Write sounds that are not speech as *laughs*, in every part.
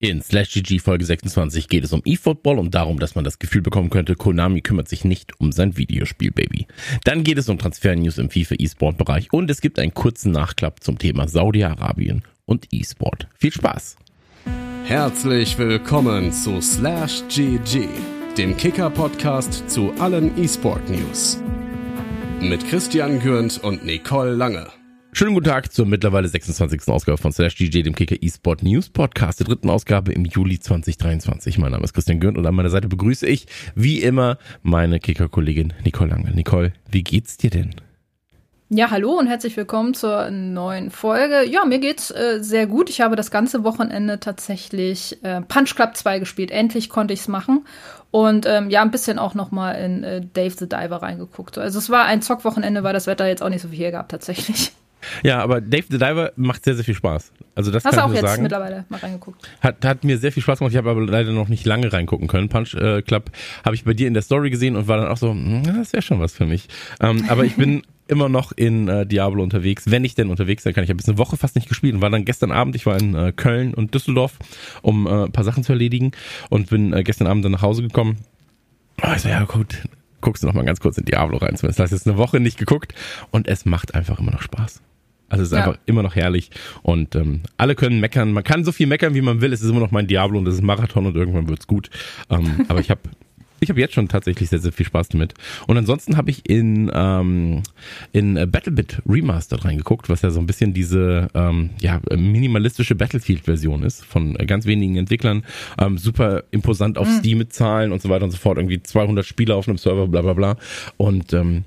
In Slash GG Folge 26 geht es um eFootball und darum, dass man das Gefühl bekommen könnte, Konami kümmert sich nicht um sein Videospiel-Baby. Dann geht es um Transfer-News im FIFA eSport-Bereich und es gibt einen kurzen Nachklapp zum Thema Saudi-Arabien und eSport. Viel Spaß! Herzlich willkommen zu Slash GG, dem Kicker-Podcast zu allen eSport-News. Mit Christian Gürnt und Nicole Lange. Schönen guten Tag zur mittlerweile 26. Ausgabe von Slash DJ, dem Kicker eSport News Podcast, der dritten Ausgabe im Juli 2023. Mein Name ist Christian Gürnt und an meiner Seite begrüße ich, wie immer, meine Kicker-Kollegin Nicole Lange. Nicole, wie geht's dir denn? Ja, hallo und herzlich willkommen zur neuen Folge. Ja, mir geht's äh, sehr gut. Ich habe das ganze Wochenende tatsächlich äh, Punch Club 2 gespielt. Endlich konnte ich's machen. Und ähm, ja, ein bisschen auch noch mal in äh, Dave the Diver reingeguckt. Also es war ein Zockwochenende, weil das Wetter jetzt auch nicht so viel hier gab tatsächlich. Ja, aber Dave the Diver macht sehr, sehr viel Spaß. Also das Hast kann du auch ich jetzt sagen. mittlerweile mal reingeguckt? Hat, hat mir sehr viel Spaß gemacht. Ich habe aber leider noch nicht lange reingucken können. Punch äh, Club habe ich bei dir in der Story gesehen und war dann auch so, hm, das wäre schon was für mich. Ähm, aber ich bin *laughs* immer noch in äh, Diablo unterwegs. Wenn ich denn unterwegs sein kann. Ich habe jetzt eine Woche fast nicht gespielt und war dann gestern Abend, ich war in äh, Köln und Düsseldorf, um äh, ein paar Sachen zu erledigen und bin äh, gestern Abend dann nach Hause gekommen. Also ja, gut, guckst du noch mal ganz kurz in Diablo rein. Zumindest hast jetzt eine Woche nicht geguckt und es macht einfach immer noch Spaß. Also es ist Ja. einfach immer noch herrlich und ähm, alle können meckern. Man kann so viel meckern, wie man will. Es ist immer noch mein Diablo und es ist Marathon und irgendwann wird's gut. Ähm, *laughs* aber ich habe ich habe jetzt schon tatsächlich sehr, sehr viel Spaß damit. Und ansonsten habe ich in, ähm, in Battlebit Remastered reingeguckt, was ja so ein bisschen diese ähm, ja, minimalistische Battlefield-Version ist von ganz wenigen Entwicklern. Ähm, super imposant auf Steam mit Zahlen und so weiter und so fort. Irgendwie 200 Spieler auf einem Server, bla bla bla. Und ähm,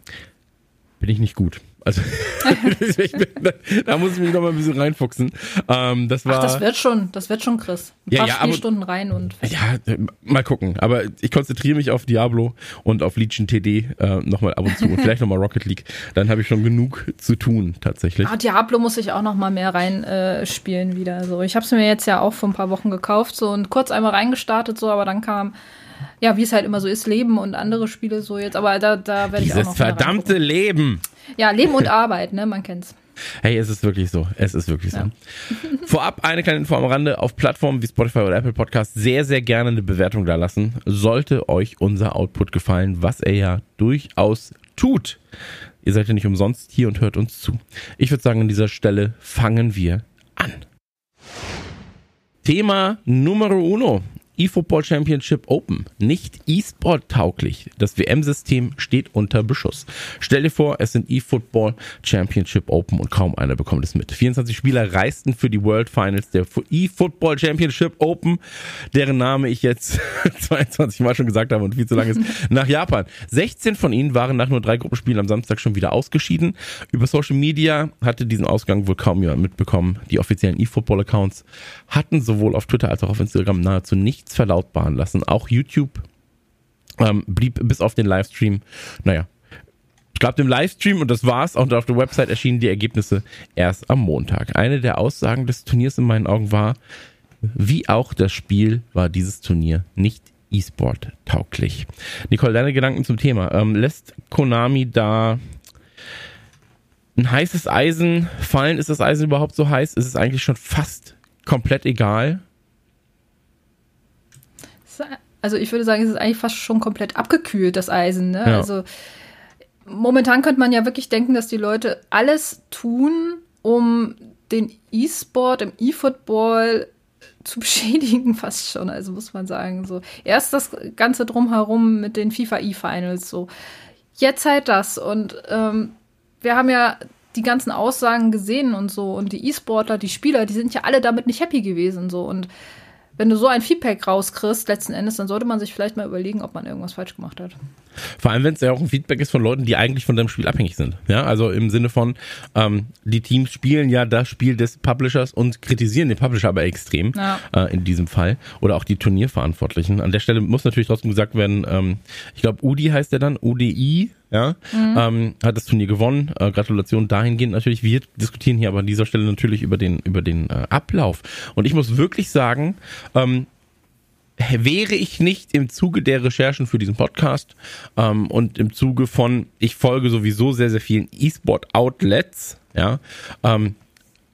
bin ich nicht gut. Also *laughs* da, da muss ich mich noch mal ein bisschen reinfuchsen. Ähm, das war Ach, das wird schon, das wird schon, Chris. Ein Ja, paar ja, aber- Spielstunden rein und ja, äh, mal gucken. Aber ich konzentriere mich auf Diablo und auf Legion TD äh, nochmal ab und zu und vielleicht nochmal Rocket League. Dann habe ich schon genug zu tun tatsächlich. Ah, Diablo muss ich auch noch mal mehr rein äh, spielen wieder. So, ich habe es mir jetzt ja auch vor ein paar Wochen gekauft so und kurz einmal reingestartet so, aber dann kam ja, wie es halt immer so ist, Leben und andere Spiele so jetzt. Aber da, da werde ich auch Dieses noch mehr verdammte Leben. Ja, Leben und *laughs* Arbeit, ne, man kennt's. Hey, es ist wirklich so. Es ist wirklich so. *laughs* Vorab eine kleine Info am Rande. Auf Plattformen wie Spotify oder Apple Podcast sehr, sehr gerne eine Bewertung da lassen. Sollte euch unser Output gefallen, was er ja durchaus tut. Ihr seid ja nicht umsonst hier und hört uns zu. Ich würde sagen, an dieser Stelle fangen wir an. Thema Numero uno. eFootball Championship Open. Nicht E-Sport tauglich. Das WM-System steht unter Beschuss. Stell dir vor, es sind eFootball Championship Open und kaum einer bekommt es mit. 24 Spieler reisten für die World Finals der eFootball Championship Open, deren Name ich jetzt *laughs* 22 Mal schon gesagt habe und viel zu lang ist, *laughs* nach Japan. 16 von ihnen waren nach nur drei Gruppenspielen am Samstag schon wieder ausgeschieden. Über Social Media hatte diesen Ausgang wohl kaum jemand mitbekommen. Die offiziellen eFootball-Accounts hatten sowohl auf Twitter als auch auf Instagram nahezu nichts verlautbaren lassen. Auch YouTube ähm, blieb bis auf den Livestream, naja, ich glaube dem Livestream und das war's. Und auf der Website erschienen die Ergebnisse erst am Montag. Eine der Aussagen des Turniers in meinen Augen war, wie auch das Spiel war dieses Turnier nicht E-Sport tauglich. Nicole, deine Gedanken zum Thema. Ähm, lässt Konami da ein heißes Eisen fallen? Ist das Eisen überhaupt so heiß? Ist es eigentlich schon fast komplett egal? Also ich würde sagen, es ist eigentlich fast schon komplett abgekühlt, das Eisen. Ne? Ja. Also momentan könnte man ja wirklich denken, dass die Leute alles tun, um den E-Sport im E-Football zu *laughs* beschädigen, fast schon. Also muss man sagen. So erst das Ganze drumherum mit den FIFA E-Finals. So jetzt halt das und ähm, wir haben ja die ganzen Aussagen gesehen und so und die E-Sportler, die Spieler, die sind ja alle damit nicht happy gewesen so und wenn du so ein Feedback rauskriegst, letzten Endes, dann sollte man sich vielleicht mal überlegen, ob man irgendwas falsch gemacht hat. Vor allem, wenn es ja auch ein Feedback ist von Leuten, die eigentlich von deinem Spiel abhängig sind. Ja, also im Sinne von, ähm, die Teams spielen ja das Spiel des Publishers und kritisieren den Publisher aber extrem Ja. äh, in diesem Fall. Oder auch die Turnierverantwortlichen. An der Stelle muss natürlich trotzdem gesagt werden, ähm, ich glaube, UDI heißt der dann, UDI, ja, ähm, hat das Turnier gewonnen. Äh, Gratulation dahingehend natürlich. Wir diskutieren hier aber an dieser Stelle natürlich über den, über den äh, Ablauf. Und ich muss wirklich sagen, ähm, wäre ich nicht im Zuge der Recherchen für diesen Podcast ähm, und im Zuge von, ich folge sowieso sehr, sehr vielen E-Sport-Outlets, ja, ähm,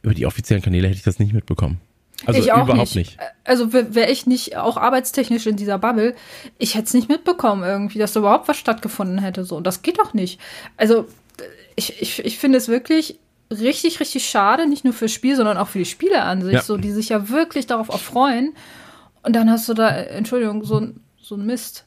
über die offiziellen Kanäle hätte ich das nicht mitbekommen. Also ich auch überhaupt nicht. Also wäre wär ich nicht auch arbeitstechnisch in dieser Bubble, ich hätte es nicht mitbekommen irgendwie, dass da überhaupt was stattgefunden hätte. So, und das geht doch nicht. Also ich, ich, ich finde es wirklich richtig, richtig schade, nicht nur fürs Spiel, sondern auch für die Spieler an sich, Ja. so, die sich ja wirklich darauf erfreuen. Und dann hast du da, äh, Entschuldigung, so, ein- so ein Mist.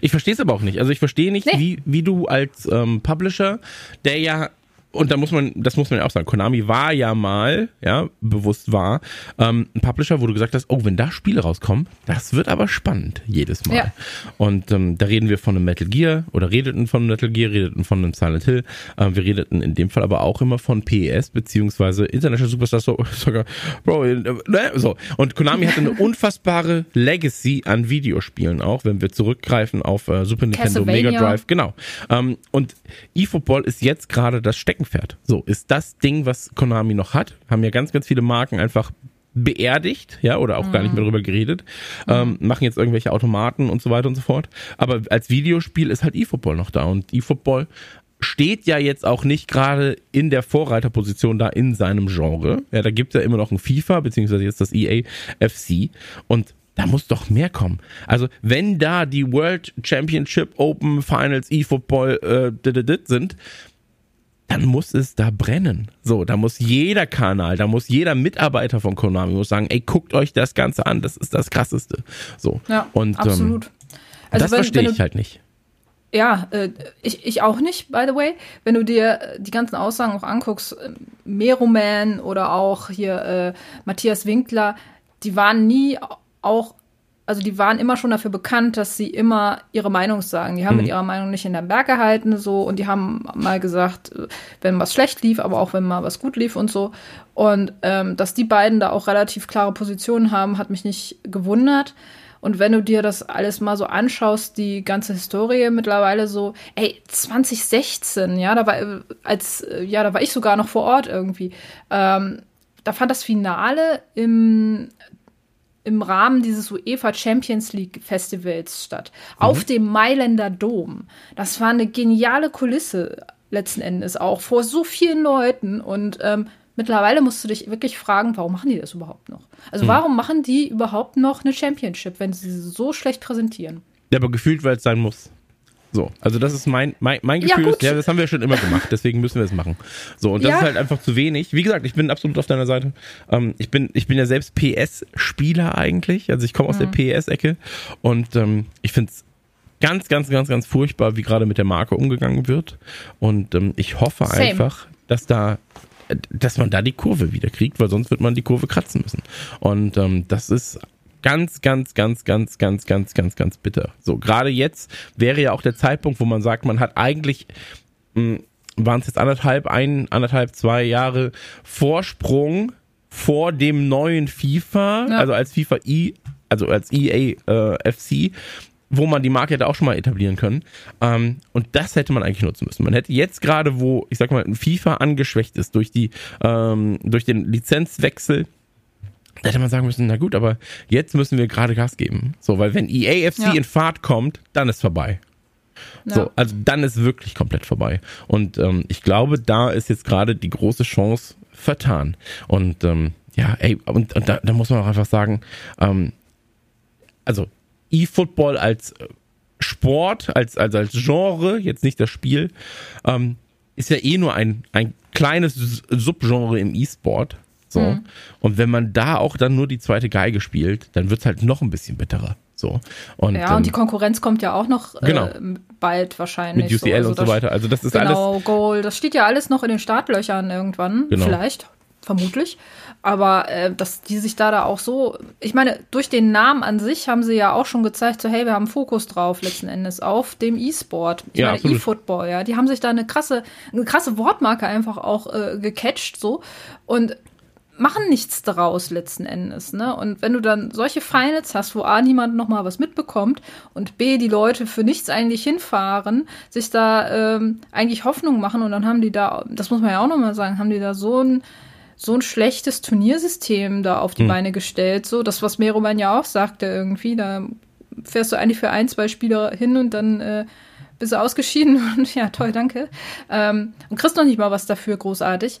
Ich verstehe es aber auch nicht. Also ich verstehe nicht, Nee. wie, wie du als ähm, Publisher, der ja und da muss man, das muss man ja auch sagen, Konami war ja mal, ja, bewusst war, ähm, ein Publisher, wo du gesagt hast, oh, wenn da Spiele rauskommen, das wird aber spannend jedes Mal. Ja. Und ähm, da reden wir von einem Metal Gear oder redeten von einem Metal Gear, redeten von einem Silent Hill. Ähm, wir redeten in dem Fall aber auch immer von PES beziehungsweise International Superstar So- Soccer. Bro, äh, ne? so. Und Konami hatte eine *laughs* unfassbare Legacy an Videospielen auch, wenn wir zurückgreifen auf äh, Super Nintendo. Mega Drive, genau. Ähm, und eFootball ist jetzt gerade das Steckenpferd. So, ist das Ding, was Konami noch hat. Haben ja ganz, ganz viele Marken einfach beerdigt, ja, oder auch gar nicht mehr drüber geredet, ähm, machen jetzt irgendwelche Automaten und so weiter und so fort. Aber als Videospiel ist halt eFootball noch da und eFootball steht ja jetzt auch nicht gerade in der Vorreiterposition da in seinem Genre. Ja, da gibt es ja immer noch ein FIFA, beziehungsweise jetzt das EA FC und da muss doch mehr kommen. Also, wenn da die World Championship Open Finals eFootball äh, sind, dann muss es da brennen. So, da muss jeder Kanal, da muss jeder Mitarbeiter von Konami muss sagen, ey, guckt euch das Ganze an, das ist das krasseste. So. Ja, und absolut. Ähm, Also das wenn- verstehe wenn du- ich halt nicht. Ja, äh, ich, ich auch nicht, by the way. Wenn du dir äh, die ganzen Aussagen auch anguckst, äh, Meruman oder auch hier äh, Matthias Winkler, die waren nie auch, also die waren immer schon dafür bekannt, dass sie immer ihre Meinung sagen. Die haben mit ihrer Meinung nicht in den Berg gehalten, so, und die haben mal gesagt, äh, wenn was schlecht lief, aber auch wenn mal was gut lief und so. Und ähm, dass die beiden da auch relativ klare Positionen haben, hat mich nicht gewundert. Und wenn du dir das alles mal so anschaust, die ganze Historie mittlerweile so, ey, 2016, ja, da war äh, als äh, ja, da war ich sogar noch vor Ort irgendwie. Ähm, da fand das Finale im im Rahmen dieses UEFA Champions League Festivals statt. Auf dem Mailänder Dom. Das war eine geniale Kulisse letzten Endes auch vor so vielen Leuten und ähm, mittlerweile musst du dich wirklich fragen, warum machen die das überhaupt noch? Also warum machen die überhaupt noch eine Championship, wenn sie sie so schlecht präsentieren? Ja, aber gefühlt, weil es sein muss. So, also das ist mein, mein, mein Ja, Gefühl, gut. ja, das haben wir schon immer gemacht, deswegen müssen wir es machen. So, und das Ja. ist halt einfach zu wenig. Wie gesagt, ich bin absolut auf deiner Seite. Ähm, ich, bin, ich bin ja selbst PS-Spieler eigentlich, also ich komme aus der PS-Ecke und ähm, ich finde es ganz, ganz, ganz, ganz furchtbar, wie gerade mit der Marke umgegangen wird. Und ähm, ich hoffe Same. einfach, dass da äh, dass man da die Kurve wieder kriegt, weil sonst wird man die Kurve kratzen müssen. Und ähm, das ist ganz, ganz, ganz, ganz, ganz, ganz, ganz, ganz bitter. So, gerade jetzt wäre ja auch der Zeitpunkt, wo man sagt, man hat eigentlich, waren es jetzt anderthalb, ein, anderthalb, zwei Jahre Vorsprung vor dem neuen FIFA, Ja. also als FIFA E, also als EA äh, FC, wo man die Marke hätte auch schon mal etablieren können. Ähm, und das hätte man eigentlich nutzen müssen. Man hätte jetzt gerade, wo, ich sag mal, ein FIFA angeschwächt ist durch die, ähm, durch den Lizenzwechsel, da hätte man sagen müssen, na gut, aber jetzt müssen wir gerade Gas geben. So, weil wenn EAFC Ja. in Fahrt kommt, dann ist vorbei. Ja. So, also dann ist wirklich komplett vorbei. Und ähm, ich glaube, da ist jetzt gerade die große Chance vertan. Und ähm, ja, ey, und, und da, da muss man auch einfach sagen, ähm, also E-Football als äh, Sport, als, als, als Genre, jetzt nicht das Spiel, ähm, ist ja eh nur ein, ein kleines Subgenre im E-Sport. So. Mhm. Und wenn man da auch dann nur die zweite Geige spielt, dann wird's halt noch ein bisschen bitterer. So. Und, Ja, und die ähm, Konkurrenz kommt ja auch noch Genau. äh, bald wahrscheinlich. mit UCL Also und so weiter. Also das ist alles. Genau, Goal, das steht ja alles noch in den Startlöchern irgendwann. Genau. Vielleicht, vermutlich. Aber äh, dass die sich da da auch so, ich meine, durch den Namen an sich haben sie ja auch schon gezeigt, so hey, wir haben Fokus drauf letzten Endes auf dem E-Sport. Ich Ja, meine. E-Football, ja. Die haben sich da eine krasse, eine krasse Wortmarke einfach auch äh, gecatcht so und machen nichts daraus letzten Endes, ne? Und wenn du dann solche Finals hast, wo A, niemand noch mal was mitbekommt und B, die Leute für nichts eigentlich hinfahren, sich da ähm, eigentlich Hoffnung machen und dann haben die da, das muss man ja auch noch mal sagen, haben die da so ein so ein schlechtes Turniersystem da auf die Beine gestellt, so das, was Meroman ja auch sagte irgendwie, da fährst du eigentlich für ein, zwei Spieler hin und dann äh, bist du ausgeschieden *laughs* und ja, toll, danke. Ähm, und kriegst noch nicht mal was dafür großartig.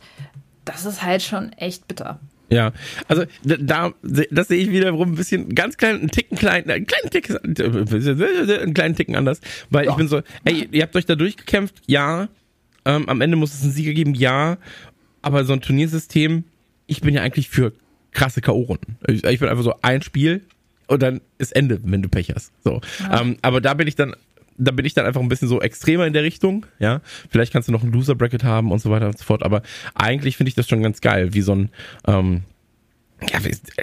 Das ist halt schon echt bitter. Ja, also da, das sehe ich wiederum ein bisschen ganz klein, einen Ticken klein, einen kleinen Ticken, einen kleinen Ticken anders, weil ja. ich bin so, ey, ihr habt euch da durchgekämpft, ja, ähm, am Ende muss es einen Sieger geben, ja, aber so ein Turniersystem, ich bin ja eigentlich für krasse K.O.-Runden. Ich, ich bin einfach so ein Spiel und dann ist Ende, wenn du Pech hast. So, ja. ähm, aber da bin ich dann da bin ich dann einfach ein bisschen so extremer in der Richtung, ja. Vielleicht kannst du noch ein Loser Bracket haben und so weiter und so fort, aber eigentlich finde ich das schon ganz geil, wie so ein, ähm, ja,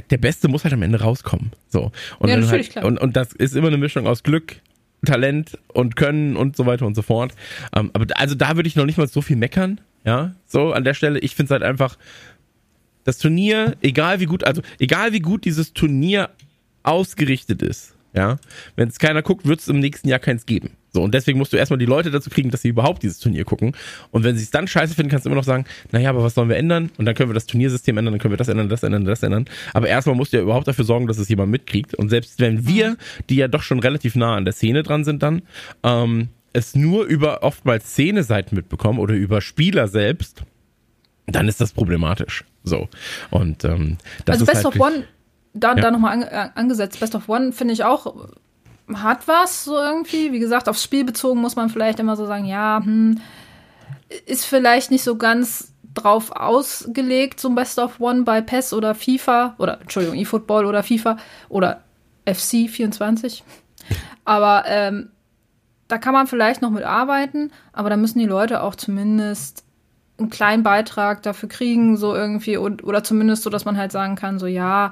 der Beste muss halt am Ende rauskommen. So. Und, ja, halt, klar. und, und das ist immer eine Mischung aus Glück, Talent und Können und so weiter und so fort. Ähm, aber also da würde ich noch nicht mal so viel meckern, ja. So an der Stelle, ich finde es halt einfach, das Turnier, egal wie gut, also egal wie gut dieses Turnier ausgerichtet ist, ja, wenn es keiner guckt, wird es im nächsten Jahr keins geben. So, und deswegen musst du erstmal die Leute dazu kriegen, dass sie überhaupt dieses Turnier gucken. Und wenn sie es dann scheiße finden, kannst du immer noch sagen, naja, aber was sollen wir ändern? Und dann können wir das Turniersystem ändern, dann können wir das ändern, das ändern, das ändern. Aber erstmal musst du ja überhaupt dafür sorgen, dass es jemand mitkriegt. Und selbst wenn wir, die ja doch schon relativ nah an der Szene dran sind dann, ähm, es nur über oftmals Szene-Seiten mitbekommen oder über Spieler selbst, dann ist das problematisch. So. Und ähm, das also ist Best halt of One da, ja. da nochmal an, äh, angesetzt. Best of One finde ich auch hat was so irgendwie. Wie gesagt, aufs Spiel bezogen muss man vielleicht immer so sagen, ja, hm, ist vielleicht nicht so ganz drauf ausgelegt, so ein Best of One bei PES oder FIFA oder Entschuldigung, eFootball oder FIFA oder FC 24. *laughs* Aber ähm, da kann man vielleicht noch mit arbeiten, aber da müssen die Leute auch zumindest einen kleinen Beitrag dafür kriegen, so irgendwie, und, oder zumindest so, dass man halt sagen kann, so ja,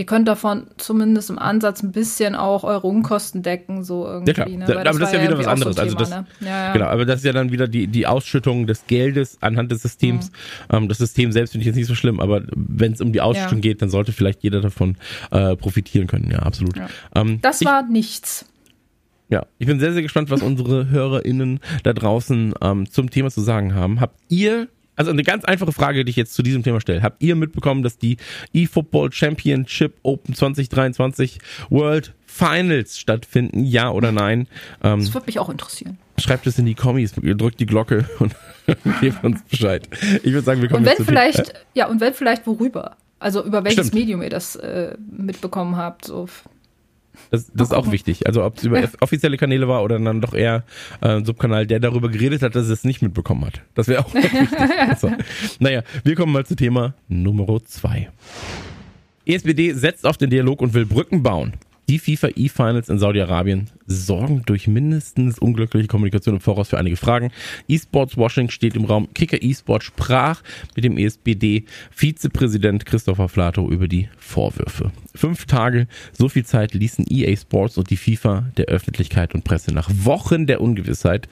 ihr könnt davon zumindest im Ansatz ein bisschen auch eure Unkosten decken, so irgendwie. Ja, ne? aber das, ist ja wieder was anderes. So also das, ne? ja, ja. Genau, aber das ist ja dann wieder die, die Ausschüttung des Geldes anhand des Systems. Mhm. Ähm, das System selbst finde ich jetzt nicht so schlimm, aber wenn es um die Ausschüttung ja. geht, dann sollte vielleicht jeder davon äh, profitieren können. Ja, absolut. Ähm, das war ich, nichts. Ja, ich bin sehr, sehr gespannt, was unsere HörerInnen da draußen ähm, zum Thema zu sagen haben. Habt ihr also eine ganz einfache Frage, die ich jetzt zu diesem Thema stelle. Habt ihr mitbekommen, dass die eFootball Championship Open 2023 World Finals stattfinden? Ja oder nein? Ähm, das würde mich auch interessieren. Schreibt es in die Kommis, drückt die Glocke und *laughs* gebt uns Bescheid. Ich würde sagen, wir kommen Und wenn vielleicht, äh, ja, und wenn vielleicht worüber? Also über welches Stimmt. Medium ihr das äh, mitbekommen habt. So. Das, das ist auch wichtig. Also ob *laughs* es über offizielle Kanäle war oder dann doch eher äh, ein Subkanal, der darüber geredet hat, dass es nicht mitbekommen hat. Das wäre auch *laughs* wichtig. Also, naja, wir kommen mal zu Thema Nummer zwei. ESBD setzt auf den Dialog und will Brücken bauen. Die FIFA E-Finals in Saudi-Arabien sorgen durch mindestens unglückliche Kommunikation im Voraus für einige Fragen. E-Sports Washing steht im Raum. Kicker E-Sport sprach mit dem ESBD Vizepräsident Christopher Flato über die Vorwürfe. Fünf Tage, so viel Zeit ließen EA Sports und die FIFA der Öffentlichkeit und Presse nach Wochen der Ungewissheit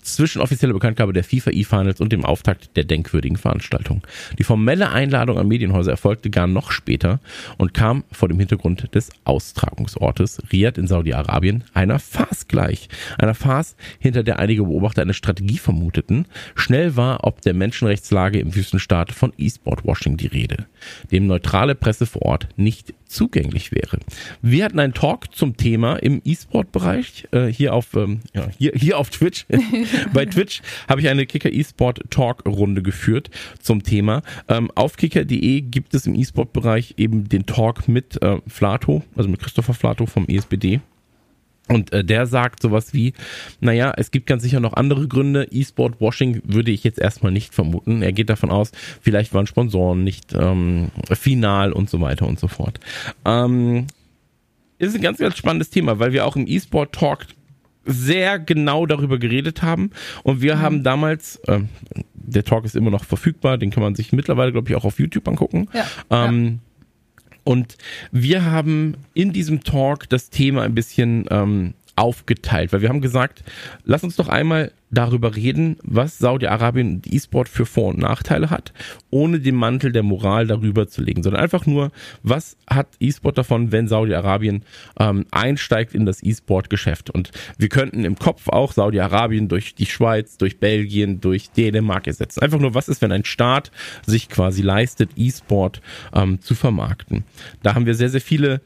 zwischen offizieller Bekanntgabe der FIFA E-Finals und dem Auftakt der denkwürdigen Veranstaltung. Die formelle Einladung an Medienhäuser erfolgte gar noch später und kam vor dem Hintergrund des Austragungsortes. Ortes Riyadh in Saudi-Arabien einer Farce gleich. Einer Farce, hinter der einige Beobachter eine Strategie vermuteten. Schnell war ob der Menschenrechtslage im Wüstenstaat von E-Sport-Washing die Rede, dem neutrale Presse vor Ort nicht zugänglich wäre. Wir hatten einen Talk zum Thema im E-Sport-Bereich äh, hier auf ähm, ja, hier, hier auf Twitch. *laughs* Bei Twitch habe ich eine Kicker E-Sport Talk-Runde geführt zum Thema. Ähm, auf kicker.de gibt es im E-Sport-Bereich eben den Talk mit äh, Flato, also mit Christopher Flato vom ESBD. Und äh, der sagt sowas wie, naja, es gibt ganz sicher noch andere Gründe. E-Sport-Washing würde ich jetzt erstmal nicht vermuten. Er geht davon aus, vielleicht waren Sponsoren nicht ähm, final und so weiter und so fort. Ähm, ist ein ganz, ganz spannendes Thema, weil wir auch im E-Sport-Talk sehr genau darüber geredet haben. Und wir haben damals, äh, der Talk ist immer noch verfügbar, den kann man sich mittlerweile, glaube ich, auch auf YouTube angucken. Ja, ähm, ja und wir haben in diesem Talk das Thema ein bisschen ähm, aufgeteilt, weil wir haben gesagt, lass uns doch einmal darüber reden, was Saudi-Arabien und E-Sport für Vor- und Nachteile hat, ohne den Mantel der Moral darüber zu legen, sondern einfach nur, was hat E-Sport davon, wenn Saudi-Arabien ähm, einsteigt in das E-Sport-Geschäft. Und wir könnten im Kopf auch Saudi-Arabien durch die Schweiz, durch Belgien, durch Dänemark ersetzen. Einfach nur, was ist, wenn ein Staat sich quasi leistet, E-Sport ähm, zu vermarkten. Da haben wir sehr, sehr viele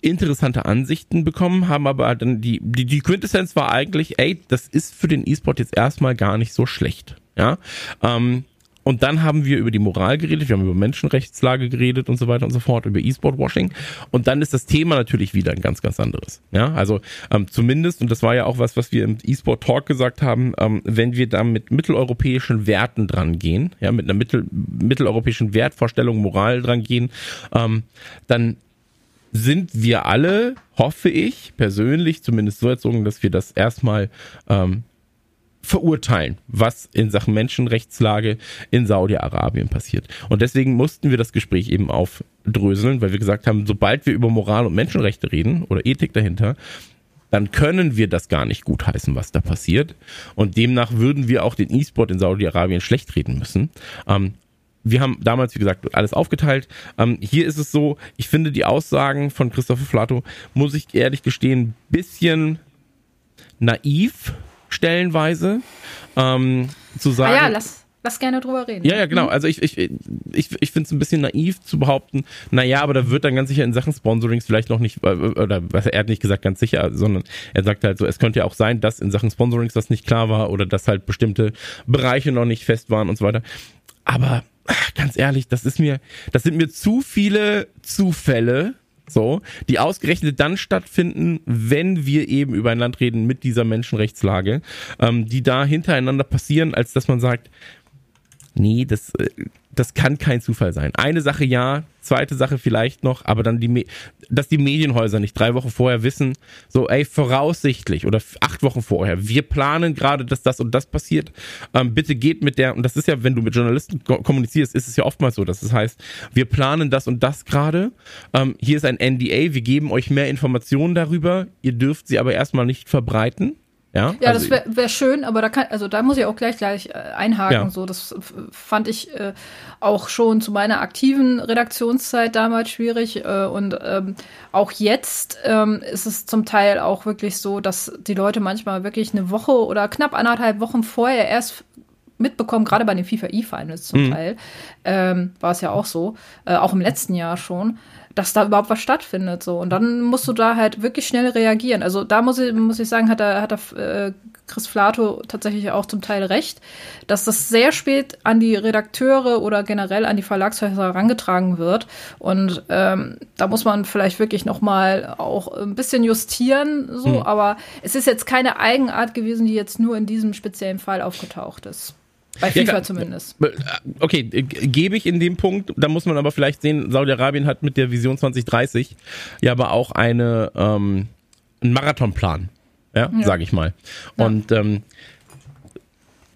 interessante Ansichten bekommen, haben aber dann die, die, die Quintessenz war eigentlich, ey, das ist für den E-Sport jetzt erstmal gar nicht so schlecht. Ja. Ähm, und dann haben wir über die Moral geredet, wir haben über Menschenrechtslage geredet und so weiter und so fort, über E-Sport-Washing. Und dann ist das Thema natürlich wieder ein ganz, ganz anderes. Ja, also ähm, zumindest, und das war ja auch was, was wir im E-Sport-Talk gesagt haben, ähm, wenn wir da mit mitteleuropäischen Werten dran gehen, ja, mit einer mittel, mitteleuropäischen Wertvorstellung, Moral dran gehen, ähm, dann sind wir alle, hoffe ich, persönlich zumindest so erzogen, dass wir das erstmal ähm, verurteilen, was in Sachen Menschenrechtslage in Saudi-Arabien passiert. Und deswegen mussten wir das Gespräch eben aufdröseln, weil wir gesagt haben, sobald wir über Moral und Menschenrechte reden oder Ethik dahinter, dann können wir das gar nicht gutheißen, was da passiert. Und demnach würden wir auch den E-Sport in Saudi-Arabien schlecht reden müssen. Ähm, wir haben damals, wie gesagt, alles aufgeteilt. Ähm, hier ist es so, ich finde die Aussagen von Christopher Flato, muss ich ehrlich gestehen, bisschen naiv stellenweise. Ähm, zu sagen. Ah ja, lass, lass gerne drüber reden. Ja, ja, genau. Mhm. Also ich, ich, ich, ich finde es ein bisschen naiv zu behaupten, naja, aber da wird dann ganz sicher in Sachen Sponsorings vielleicht noch nicht, äh, oder was er hat nicht gesagt ganz sicher, sondern er sagt halt so, es könnte ja auch sein, dass in Sachen Sponsorings das nicht klar war oder dass halt bestimmte Bereiche noch nicht fest waren und so weiter. Aber ganz ehrlich, das ist mir, das sind mir zu viele Zufälle, so, die ausgerechnet dann stattfinden, wenn wir eben über ein Land reden mit dieser Menschenrechtslage, ähm, die da hintereinander passieren, als dass man sagt, nee, das, äh, das kann kein Zufall sein. Eine Sache ja, zweite Sache vielleicht noch, aber dann die, dass die Medienhäuser nicht drei Wochen vorher wissen, so, ey, voraussichtlich oder acht Wochen vorher, wir planen gerade, dass das und das passiert. Ähm, bitte geht mit der, und das ist ja, wenn du mit Journalisten kommunizierst, ist es ja oftmals so, dass es das heißt, wir planen das und das gerade. Ähm, hier ist ein NDA, wir geben euch mehr Informationen darüber, ihr dürft sie aber erstmal nicht verbreiten. Ja, ja also, das wäre wär schön, aber da kann, also da muss ich auch gleich gleich äh, einhaken. Ja. So, das fand ich äh, auch schon zu meiner aktiven Redaktionszeit damals schwierig. Äh, und ähm, auch jetzt ähm, ist es zum Teil auch wirklich so, dass die Leute manchmal wirklich eine Woche oder knapp anderthalb Wochen vorher erst mitbekommen, gerade bei den FIFA E-Finals zum mhm. Teil, ähm, war es ja auch so, äh, auch im letzten Jahr schon, dass da überhaupt was stattfindet. So. Und dann musst du da halt wirklich schnell reagieren. Also da muss ich, muss ich sagen, hat er, hat er äh, Chris Flato tatsächlich auch zum Teil recht, dass das sehr spät an die Redakteure oder generell an die Verlagshäuser herangetragen wird. Und ähm, da muss man vielleicht wirklich noch mal auch ein bisschen justieren. So, mhm. aber es ist jetzt keine Eigenart gewesen, die jetzt nur in diesem speziellen Fall aufgetaucht ist. Bei FIFA ja, zumindest. Äh, okay, gebe ich in dem Punkt. Da muss man aber vielleicht sehen, Saudi-Arabien hat mit der Vision 2030 ja aber auch eine, ähm, einen Marathonplan. Ja, ja. sage ich mal. Ja. Und ähm,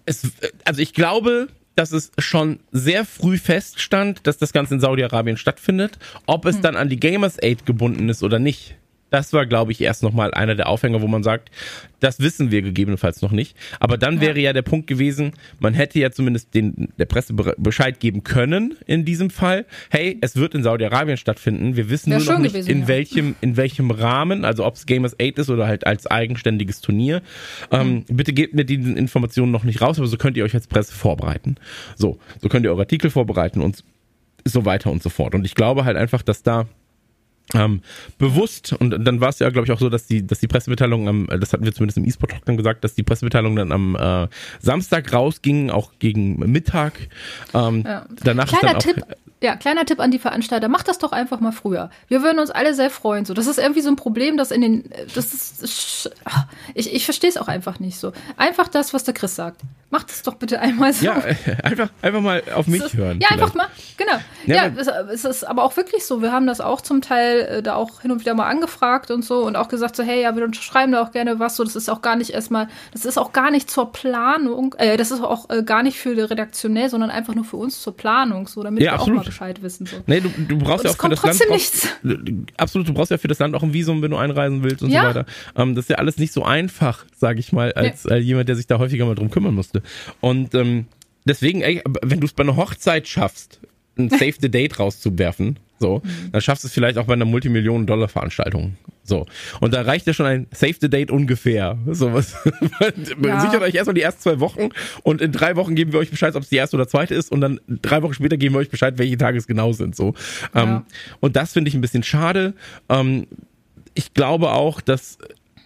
es, also ich glaube, dass es schon sehr früh feststand, dass das Ganze in Saudi-Arabien stattfindet. Ob es hm. dann an die Gamers Aid gebunden ist oder nicht, das war, glaube ich, erst nochmal einer der Aufhänger, wo man sagt, das wissen wir gegebenenfalls noch nicht. Aber dann wäre ja der Punkt gewesen, man hätte ja zumindest den, der Presse Bescheid geben können in diesem Fall. Hey, es wird in Saudi-Arabien stattfinden. Wir wissen nur noch nicht, gewesen, in ja. welchem, in welchem Rahmen, also ob es Gamers 8 ist oder halt als eigenständiges Turnier. Ähm, mhm. Bitte gebt mir diese Informationen noch nicht raus, aber so könnt ihr euch als Presse vorbereiten. So, so könnt ihr eure Artikel vorbereiten und so weiter und so fort. Und ich glaube halt einfach, dass da ähm, bewusst und dann war es ja glaube ich auch so, dass die dass die Pressemitteilung am das hatten wir zumindest im E-Sport Talk dann gesagt, dass die Pressemitteilung dann am äh, Samstag rausging, auch gegen Mittag. Ähm, ja. Danach Kleiner ist dann auch, Tipp ja, kleiner Tipp an die Veranstalter, macht das doch einfach mal früher. Wir würden uns alle sehr freuen. So, das ist irgendwie so ein Problem, das in den, das ist, ich, ich verstehe es auch einfach nicht so. Einfach das, was der Chris sagt. Macht es doch bitte einmal so. Ja, *laughs* einfach, einfach mal auf mich ist, hören. Ja, vielleicht. einfach mal, genau. Ja, ja es, es, ist aber auch wirklich so. Wir haben das auch zum Teil äh, da auch hin und wieder mal angefragt und so und auch gesagt so, hey, ja, wir unterschreiben da auch gerne was. So, das ist auch gar nicht erstmal, das ist auch gar nicht zur Planung, äh, das ist auch äh, gar nicht für die redaktionell, sondern einfach nur für uns zur Planung, so, damit ja, wir absolut. auch mal Bescheid wissen. So. Nee, du, du brauchst ja auch für das Land. Nichts. *laughs* absolut, du brauchst ja für das Land auch ein Visum, wenn du einreisen willst und ja. so weiter. Ähm, das ist ja alles nicht so einfach, sage ich mal, als nee. äh, jemand, der sich da häufiger mal drum kümmern musste. Und ähm, deswegen, ey, wenn du es bei einer Hochzeit schaffst, ein *laughs* Save the Date rauszuwerfen, so, mhm. dann schaffst du es vielleicht auch bei einer Multimillionen-Dollar-Veranstaltung. So. Und da reicht ja schon ein Save the Date ungefähr. So was. *laughs* Ja. Sichert euch erstmal die ersten zwei Wochen und in drei Wochen geben wir euch Bescheid, ob es die erste oder zweite ist und dann drei Wochen später geben wir euch Bescheid, welche Tage es genau sind. So. Ja. Ähm, und das finde ich ein bisschen schade. Ähm, ich glaube auch, dass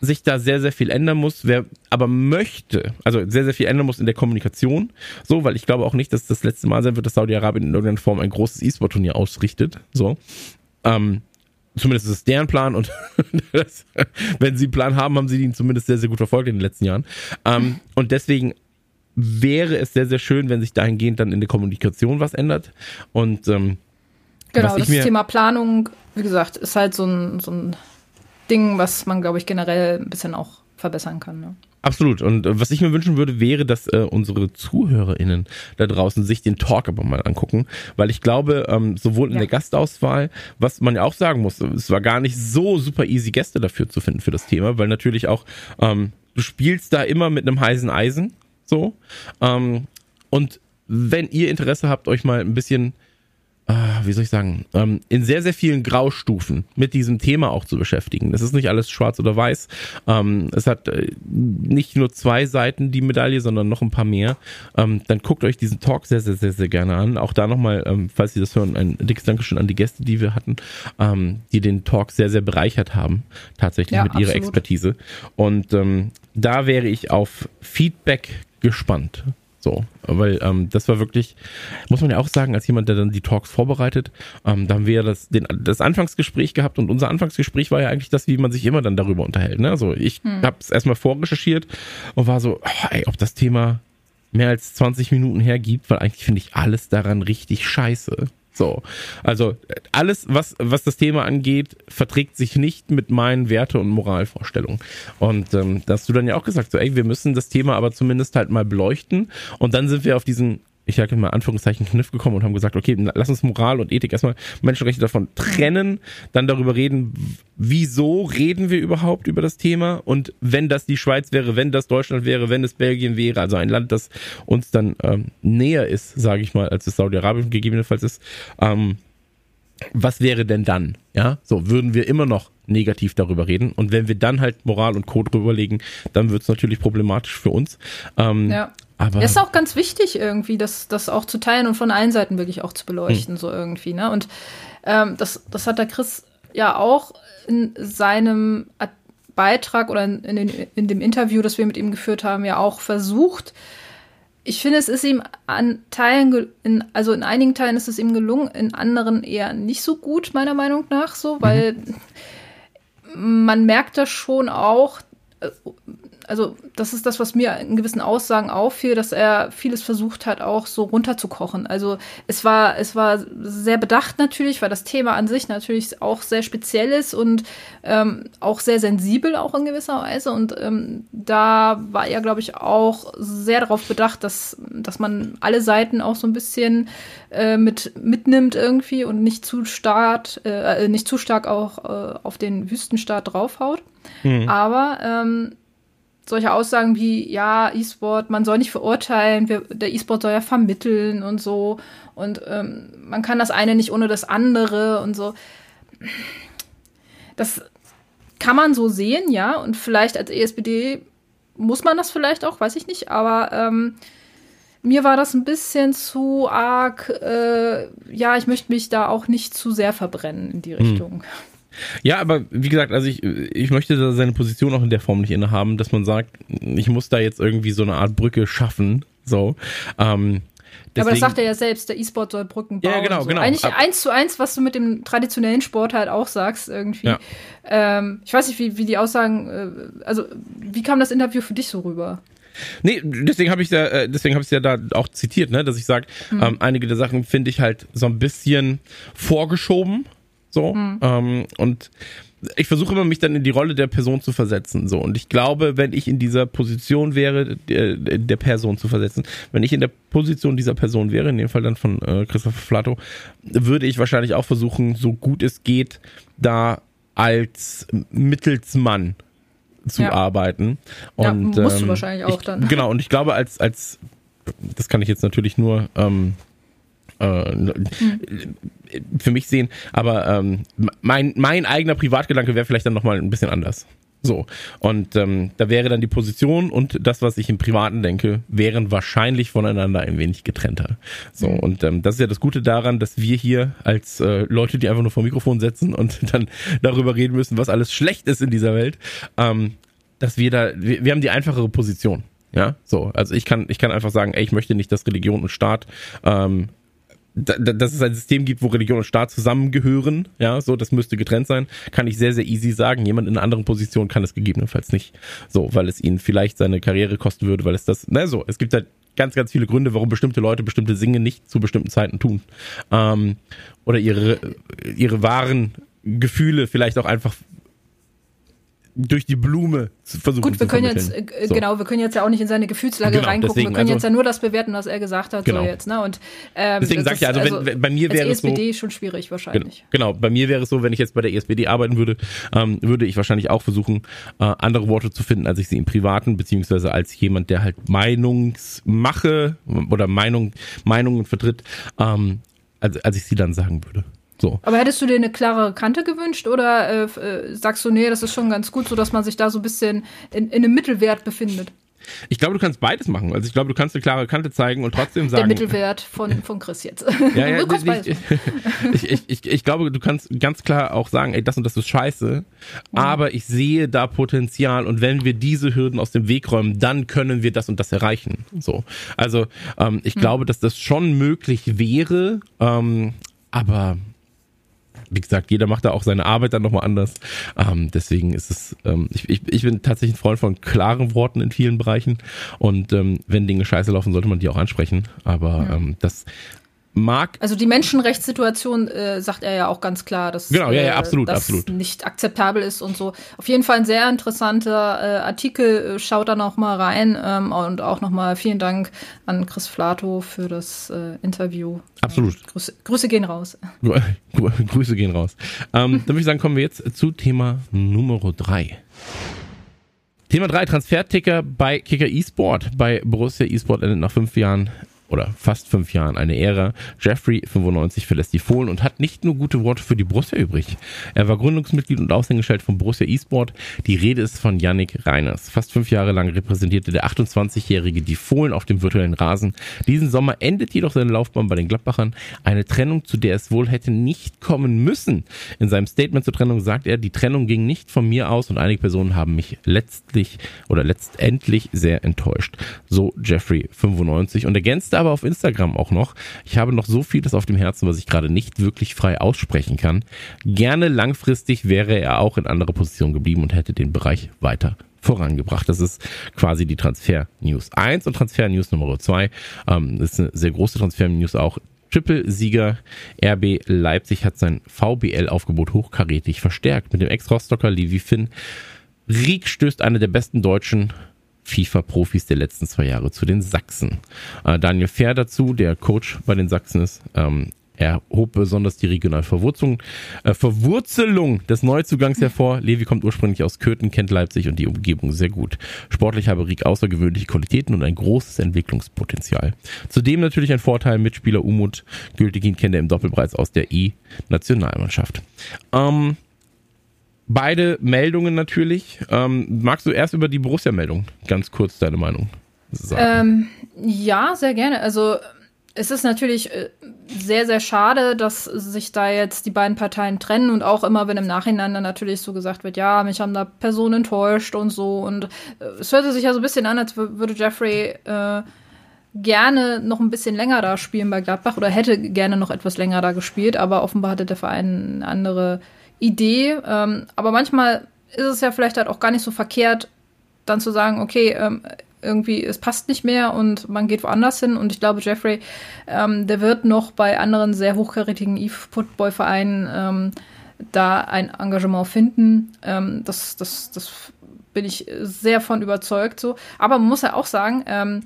sich da sehr, sehr viel ändern muss. Wer aber möchte, also sehr, sehr viel ändern muss in der Kommunikation, so, weil ich glaube auch nicht, dass das letzte Mal sein wird, dass Saudi-Arabien in irgendeiner Form ein großes E-Sport-Turnier ausrichtet. So. Ähm, zumindest ist es deren Plan und *laughs* das, wenn sie einen Plan haben, haben sie ihn zumindest sehr, sehr gut verfolgt in den letzten Jahren. Ähm, und deswegen wäre es sehr, sehr schön, wenn sich dahingehend dann in der Kommunikation was ändert. Und ähm, genau, das Thema Planung, wie gesagt, ist halt so ein, so ein Ding, was man, glaube ich, generell ein bisschen auch verbessern kann. Ne? Absolut. Und äh, was ich mir wünschen würde, wäre, dass äh, unsere ZuhörerInnen da draußen sich den Talk aber mal angucken, weil ich glaube, ähm, sowohl in ja. der Gastauswahl, was man ja auch sagen muss, es war gar nicht so super easy, Gäste dafür zu finden für das Thema, weil natürlich auch ähm, du spielst da immer mit einem heißen Eisen, so. Ähm, und wenn ihr Interesse habt, euch mal ein bisschen wie soll ich sagen, ähm, in sehr, sehr vielen Graustufen mit diesem Thema auch zu beschäftigen. Es ist nicht alles schwarz oder weiß. Ähm, es hat äh, nicht nur zwei Seiten die Medaille, sondern noch ein paar mehr. Ähm, dann guckt euch diesen Talk sehr, sehr, sehr, sehr gerne an. Auch da nochmal, ähm, falls Sie das hören, ein dickes Dankeschön an die Gäste, die wir hatten, die den Talk sehr, sehr bereichert haben, tatsächlich ja, mit ihrer Expertise. Und da wäre ich auf Feedback gespannt. So, weil ähm, das war wirklich, muss man ja auch sagen, als jemand, der dann die Talks vorbereitet, ähm, da haben wir ja das, den, das Anfangsgespräch gehabt und unser Anfangsgespräch war ja eigentlich das, wie man sich immer dann darüber unterhält. Ne? Also ich hm. habe es erstmal vorrecherchiert und war so, oh, ey, ob das Thema mehr als 20 Minuten hergibt, weil eigentlich finde ich alles daran richtig scheiße. So. Also alles, was, was das Thema angeht, verträgt sich nicht mit meinen Werte- und Moralvorstellungen. Und ähm, da hast du dann ja auch gesagt, so, ey, wir müssen das Thema aber zumindest halt mal beleuchten. Und dann sind wir auf diesen ich sage mal Anführungszeichen Kniff gekommen und haben gesagt, okay, lass uns Moral und Ethik erstmal Menschenrechte davon trennen, dann darüber reden, wieso reden wir überhaupt über das Thema und wenn das die Schweiz wäre, wenn das Deutschland wäre, wenn es Belgien wäre, also ein Land, das uns dann ähm, näher ist, sage ich mal, als es Saudi-Arabien gegebenenfalls ist, ähm, was wäre denn dann? Ja, so würden wir immer noch negativ darüber reden. Und wenn wir dann halt Moral und Code drüberlegen, dann wird es natürlich problematisch für uns. Ähm, ja. Aber ist auch ganz wichtig irgendwie, das, das auch zu teilen und von allen Seiten wirklich auch zu beleuchten, hm. so irgendwie. Ne? Und ähm, das, das hat der Chris ja auch in seinem Beitrag oder in, in, den, in dem Interview, das wir mit ihm geführt haben, ja auch versucht. Ich finde, es ist ihm an Teilen, in, also in einigen Teilen ist es ihm gelungen, in anderen eher nicht so gut, meiner Meinung nach, so, weil mhm. man merkt das schon auch, äh, also das ist das, was mir in gewissen Aussagen auffiel, dass er vieles versucht hat, auch so runterzukochen. Also es war, es war sehr bedacht natürlich, weil das Thema an sich natürlich auch sehr speziell ist und ähm, auch sehr sensibel auch in gewisser Weise. Und ähm, da war er, glaube ich, auch sehr darauf bedacht, dass, dass man alle Seiten auch so ein bisschen äh, mit mitnimmt irgendwie und nicht zu stark, äh, nicht zu stark auch äh, auf den Wüstenstaat draufhaut. Mhm. Aber ähm, solche Aussagen wie, ja, E-Sport, man soll nicht verurteilen, wir, der E-Sport soll ja vermitteln und so. Und ähm, man kann das eine nicht ohne das andere und so. Das kann man so sehen, ja. Und vielleicht als ESPD muss man das vielleicht auch, weiß ich nicht. Aber ähm, mir war das ein bisschen zu arg, äh, ja, ich möchte mich da auch nicht zu sehr verbrennen in die hm. Richtung. Hm. Ja, aber wie gesagt, also ich, ich möchte da seine Position auch in der Form nicht innehaben, dass man sagt, ich muss da jetzt irgendwie so eine Art Brücke schaffen. So. Ähm, Deswegen, aber das sagt er ja selbst, der E-Sport soll Brücken bauen. Ja, genau, so. genau. Eigentlich Ab eins zu eins, was du mit dem traditionellen Sport halt auch sagst, irgendwie. Ja. Ähm, ich weiß nicht, wie, wie die Aussagen, äh, also wie kam das Interview für dich so rüber? Nee, deswegen habe ich ja, äh, deswegen habe ich ja da auch zitiert, ne, dass ich sage, mhm. ähm, einige der Sachen finde ich halt so ein bisschen vorgeschoben. So. Mhm. Ähm, und ich versuche immer, mich dann in die Rolle der Person zu versetzen. So. Und ich glaube, wenn ich in dieser Position wäre, der, der Person zu versetzen, wenn ich in der Position dieser Person wäre, in dem Fall dann von äh, Christopher Flato, würde ich wahrscheinlich auch versuchen, so gut es geht, da als Mittelsmann zu ja. arbeiten. Und, ja, musst ähm, du wahrscheinlich auch ich, dann. Genau, und ich glaube, als, als, das kann ich jetzt natürlich nur ähm, äh, für mich sehen. Aber ähm, mein, mein eigener Privatgedanke wäre vielleicht dann nochmal ein bisschen anders. So. Und ähm, da wäre dann die Position und das, was ich im Privaten denke, wären wahrscheinlich voneinander ein wenig getrennter. So, mhm. und ähm, das ist ja das Gute daran, dass wir hier als äh, Leute, die einfach nur vor Mikrofon setzen und *laughs* dann darüber reden müssen, was alles schlecht ist in dieser Welt, ähm, dass wir da, wir, wir haben die einfachere Position. Ja, so. Also ich kann, ich kann einfach sagen, ey, ich möchte nicht, dass Religion und Staat ähm, dass es ein System gibt, wo Religion und Staat zusammengehören, ja, so, das müsste getrennt sein, kann ich sehr, sehr easy sagen. Jemand in einer anderen Position kann es gegebenenfalls nicht. So, weil es ihn vielleicht seine Karriere kosten würde, weil es das, na so, es gibt halt ganz, ganz viele Gründe, warum bestimmte Leute bestimmte Dinge nicht zu bestimmten Zeiten tun. Ähm, oder ihre, ihre wahren Gefühle vielleicht auch einfach durch die Blume versuchen Gut, wir können jetzt, äh, so. genau, wir können jetzt ja auch nicht in seine Gefühlslage genau, reingucken. Deswegen, wir können also, jetzt ja nur das bewerten, was er gesagt hat, genau. so jetzt, ne? Und, ähm, deswegen sag ich ja, also, wenn, wenn, bei mir wäre es so. ESPD schon schwierig wahrscheinlich. Genau, genau, bei mir wäre es so, wenn ich jetzt bei der ESPD arbeiten würde, ähm, würde ich wahrscheinlich auch versuchen, äh, andere Worte zu finden, als ich sie im Privaten, beziehungsweise als jemand, der halt Meinungsmache oder Meinung, Meinungen vertritt, ähm, als, als ich sie dann sagen würde. So. Aber hättest du dir eine klare Kante gewünscht oder äh, äh, sagst du, nee, das ist schon ganz gut, so dass man sich da so ein bisschen in, in einem Mittelwert befindet? Ich glaube, du kannst beides machen. Also ich glaube, du kannst eine klare Kante zeigen und trotzdem sagen. Der Mittelwert von, *laughs* von Chris jetzt. Ja, ja, ich, ich, ich, ich, glaube, du kannst ganz klar auch sagen, ey, das und das ist scheiße, mhm. aber ich sehe da Potenzial und wenn wir diese Hürden aus dem Weg räumen, dann können wir das und das erreichen. So. Also ähm, ich mhm. glaube, dass das schon möglich wäre, ähm, aber wie gesagt, jeder macht da auch seine Arbeit dann nochmal anders. Ähm, deswegen ist es, ähm, ich, ich, ich bin tatsächlich ein Freund von klaren Worten in vielen Bereichen. Und ähm, wenn Dinge scheiße laufen, sollte man die auch ansprechen. Aber ja. ähm, das mag. Also die Menschenrechtssituation äh, sagt er ja auch ganz klar, dass genau, ja, ja, äh, absolut, das absolut. nicht akzeptabel ist und so. Auf jeden Fall ein sehr interessanter äh, Artikel. Äh, schaut da noch mal rein ähm, und auch noch mal vielen Dank an Chris Flato für das äh, Interview. Absolut. Grüße, Grüße gehen raus. Grüße gehen raus. Ähm, dann würde ich sagen, kommen wir jetzt zu Thema Nummer drei. Thema 3, Transferticker bei Kicker eSport. Bei Borussia eSport endet nach fünf Jahren oder fast fünf Jahren eine Ära. Jeffrey 95 verlässt die Fohlen und hat nicht nur gute Worte für die Borussia übrig. Er war Gründungsmitglied und Aushängeschild von Borussia eSport. Die Rede ist von Yannick Reiners. Fast fünf Jahre lang repräsentierte der 28-Jährige die Fohlen auf dem virtuellen Rasen. Diesen Sommer endet jedoch seine Laufbahn bei den Gladbachern. Eine Trennung, zu der es wohl hätte nicht kommen müssen. In seinem Statement zur Trennung sagt er, die Trennung ging nicht von mir aus und einige Personen haben mich letztlich oder letztendlich sehr enttäuscht. So Jeffrey 95 und ergänzte aber auf Instagram auch noch. Ich habe noch so vieles auf dem Herzen, was ich gerade nicht wirklich frei aussprechen kann. Gerne langfristig wäre er auch in anderer Position geblieben und hätte den Bereich weiter vorangebracht. Das ist quasi die Transfer News 1 und Transfer News Nummer 2. Ähm, das ist eine sehr große Transfer News auch. Triple-Sieger RB Leipzig hat sein VBL-Aufgebot hochkarätig verstärkt mit dem Ex-Rostocker Levi Finn. Rieck stößt eine der besten deutschen FIFA-Profis der letzten zwei Jahre zu den Sachsen. Äh, Daniel Fair dazu, der Coach bei den Sachsen ist. Ähm, er hob besonders die regionale Verwurzelung, äh, Verwurzelung des Neuzugangs hervor. Levi kommt ursprünglich aus Köthen, kennt Leipzig und die Umgebung sehr gut. Sportlich habe Rieck außergewöhnliche Qualitäten und ein großes Entwicklungspotenzial. Zudem natürlich ein Vorteil, Mitspieler Umut Gültigin kennt er im Doppel bereits aus der E-Nationalmannschaft. Ähm, Beide Meldungen natürlich. Ähm, magst du erst über die Borussia-Meldung ganz kurz deine Meinung sagen? Ähm, ja, sehr gerne. Also es ist natürlich äh, sehr, sehr schade, dass sich da jetzt die beiden Parteien trennen und auch immer, wenn im Nachhinein dann natürlich so gesagt wird, ja, mich haben da Personen enttäuscht und so. Und äh, es hörte sich ja so ein bisschen an, als würde Jeffrey äh, gerne noch ein bisschen länger da spielen bei Gladbach oder hätte gerne noch etwas länger da gespielt, aber offenbar hatte der Verein andere Idee. Ähm, aber manchmal ist es ja vielleicht halt auch gar nicht so verkehrt, dann zu sagen, okay, ähm, irgendwie, es passt nicht mehr und man geht woanders hin. Und ich glaube, Jeffrey, ähm, der wird noch bei anderen sehr hochkarätigen E-Football-Vereinen ähm, da ein Engagement finden. Ähm, das, das, das bin ich sehr von überzeugt so. Aber man muss ja auch sagen, ähm,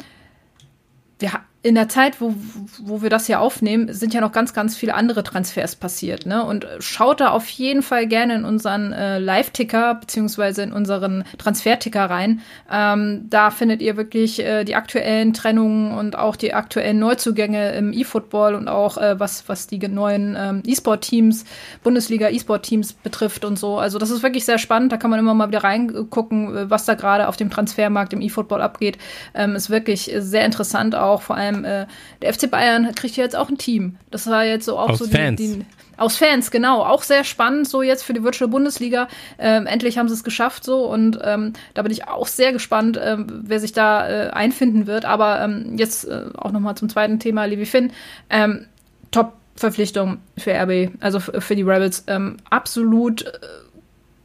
wir, in der Zeit, wo, wo wir das hier aufnehmen, sind ja noch ganz, ganz viele andere Transfers passiert. Ne? Und schaut da auf jeden Fall gerne in unseren äh, Live-Ticker beziehungsweise in unseren Transfer-Ticker rein. Ähm, da findet ihr wirklich äh, die aktuellen Trennungen und auch die aktuellen Neuzugänge im E-Football und auch äh, was, was die neuen ähm, E-Sport-Teams, Bundesliga-E-Sport-Teams betrifft und so. Also das ist wirklich sehr spannend. Da kann man immer mal wieder reingucken, äh, was da gerade auf dem Transfermarkt im E-Football abgeht. Ähm, ist wirklich sehr interessant auch, vor allem allem, äh, der FC Bayern kriegt ja jetzt auch ein Team. Das war jetzt so auch Aus so Fans. die, die Aus Fans, genau. Auch sehr spannend, so jetzt für die Virtual Bundesliga. Ähm, endlich haben sie es geschafft, so. Und ähm, da bin ich auch sehr gespannt, ähm, wer sich da äh, einfinden wird. Aber ähm, jetzt äh, auch nochmal zum zweiten Thema, Levi Finn. Ähm, Top-Verpflichtung für RB, also für die Rebels. Ähm, absolut.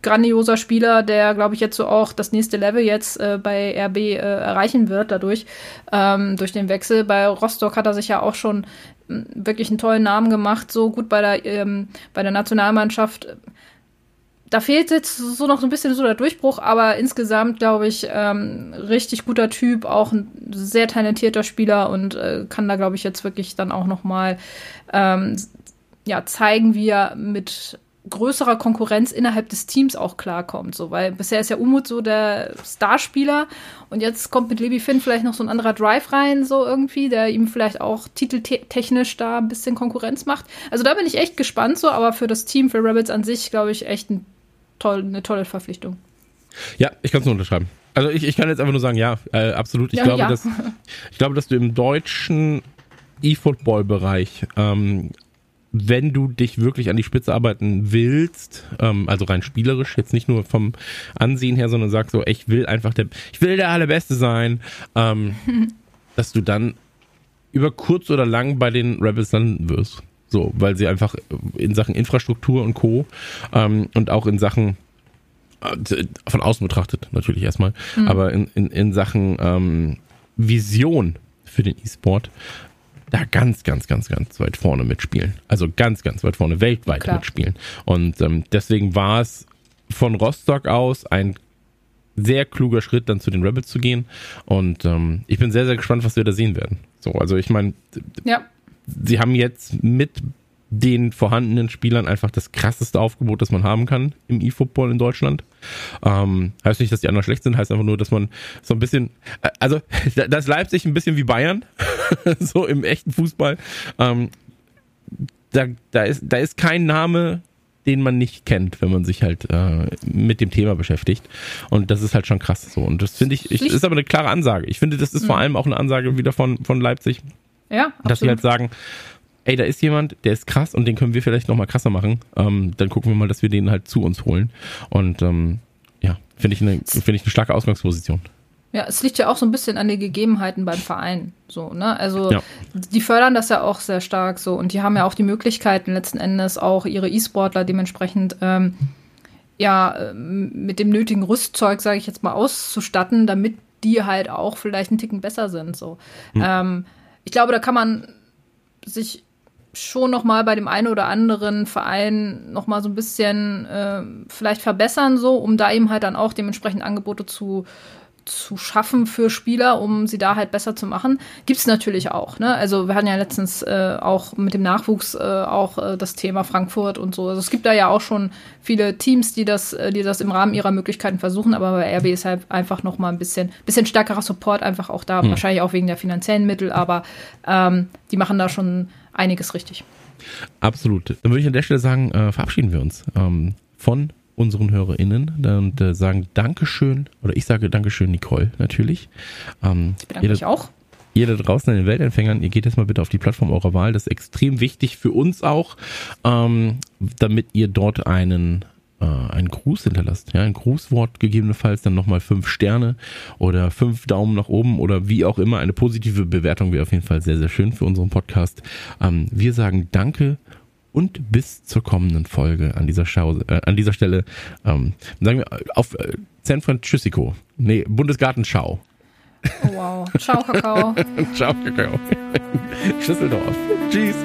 Grandioser Spieler, der, glaube ich, jetzt so auch das nächste Level jetzt äh, bei RB äh, erreichen wird dadurch, ähm, durch den Wechsel. Bei Rostock hat er sich ja auch schon wirklich einen tollen Namen gemacht, so gut bei der, ähm, bei der Nationalmannschaft. Da fehlt jetzt so noch so ein bisschen so der Durchbruch, aber insgesamt glaube ich, ähm, richtig guter Typ, auch ein sehr talentierter Spieler und äh, kann da, glaube ich, jetzt wirklich dann auch noch mal ähm, ja, zeigen, wie er mit größerer Konkurrenz innerhalb des Teams auch klarkommt. So, weil bisher ist ja Umut so der Starspieler und jetzt kommt mit Levi Finn vielleicht noch so ein anderer Drive rein, so irgendwie, der ihm vielleicht auch titeltechnisch da ein bisschen Konkurrenz macht. Also da bin ich echt gespannt so, aber für das Team, für Rabbits an sich, glaube ich, echt ein toll, eine tolle Verpflichtung. Ja, ich kann es nur unterschreiben. Also ich, ich kann jetzt einfach nur sagen, ja, äh, absolut. Ich, ja, glaube, ja. Dass, ich glaube, dass du im deutschen E-Football-Bereich ähm, wenn du dich wirklich an die Spitze arbeiten willst, ähm, also rein spielerisch, jetzt nicht nur vom Ansehen her, sondern sagst so, ich will einfach der, ich will der allerbeste sein, ähm, *laughs* dass du dann über kurz oder lang bei den Rebels landen wirst. So, weil sie einfach in Sachen Infrastruktur und Co. Ähm, und auch in Sachen äh, von außen betrachtet natürlich erstmal, mhm. aber in, in, in Sachen ähm, Vision für den E-Sport da ganz, ganz, ganz, ganz weit vorne mitspielen. Also ganz, ganz weit vorne weltweit Klar. mitspielen. Und ähm, deswegen war es von Rostock aus ein sehr kluger Schritt, dann zu den Rebels zu gehen. Und ähm, ich bin sehr, sehr gespannt, was wir da sehen werden. So, also ich meine, ja. sie haben jetzt mit den vorhandenen Spielern einfach das krasseste Aufgebot, das man haben kann im E-Football in Deutschland. Ähm, heißt nicht, dass die anderen schlecht sind, heißt einfach nur, dass man so ein bisschen, äh, also das Leipzig ein bisschen wie Bayern, *laughs* so im echten Fußball. Ähm, da, da, ist, da ist kein Name, den man nicht kennt, wenn man sich halt äh, mit dem Thema beschäftigt. Und das ist halt schon krass so. Und das finde ich, ich, ist aber eine klare Ansage. Ich finde, das ist mhm. vor allem auch eine Ansage wieder von, von Leipzig. Ja, absolut. Dass sie halt sagen, ey, da ist jemand, der ist krass und den können wir vielleicht nochmal krasser machen. Ähm, dann gucken wir mal, dass wir den halt zu uns holen. Und ähm, ja, finde ich, eine, find ich eine starke Ausgangsposition. Ja, es liegt ja auch so ein bisschen an den Gegebenheiten beim Verein. So, ne? Also ja. die fördern das ja auch sehr stark so und die haben ja auch die Möglichkeiten, letzten Endes auch ihre E-Sportler dementsprechend ähm, ja mit dem nötigen Rüstzeug, sage ich jetzt mal, auszustatten, damit die halt auch vielleicht einen Ticken besser sind. So. Hm. Ähm, ich glaube, da kann man sich schon noch mal bei dem einen oder anderen Verein noch mal so ein bisschen äh, vielleicht verbessern so, um da eben halt dann auch dementsprechend Angebote zu zu schaffen für Spieler, um sie da halt besser zu machen, gibt es natürlich auch. Ne? Also wir hatten ja letztens äh, auch mit dem Nachwuchs äh, auch äh, das Thema Frankfurt und so. Also es gibt da ja auch schon viele Teams, die das, äh, die das im Rahmen ihrer Möglichkeiten versuchen, aber bei RB ist halt einfach noch mal ein bisschen, bisschen stärkerer Support einfach auch da, hm. wahrscheinlich auch wegen der finanziellen Mittel, aber ähm, die machen da schon einiges richtig. Absolut. Dann würde ich an der Stelle sagen, äh, verabschieden wir uns ähm, von unseren HörerInnen und äh, sagen Dankeschön, oder ich sage Dankeschön, Nicole, natürlich. Ähm, ich bedanke mich auch. Ihr da draußen an den Weltempfängern, ihr geht jetzt mal bitte auf die Plattform eurer Wahl. Das ist extrem wichtig für uns auch, ähm, damit ihr dort einen äh, einen Gruß hinterlasst, ja, ein Grußwort gegebenenfalls, dann nochmal fünf Sterne oder fünf Daumen nach oben oder wie auch immer. Eine positive Bewertung wäre auf jeden Fall sehr, sehr schön für unseren Podcast. Ähm, wir sagen Danke und bis zur kommenden Folge an dieser, Schau, äh, an dieser Stelle. Ähm, sagen wir auf äh, San Francisco. Nee, Bundesgartenschau. Oh wow. Ciao, Kakao. *laughs* Ciao, Kakao. Schüsseldorf. Tschüss.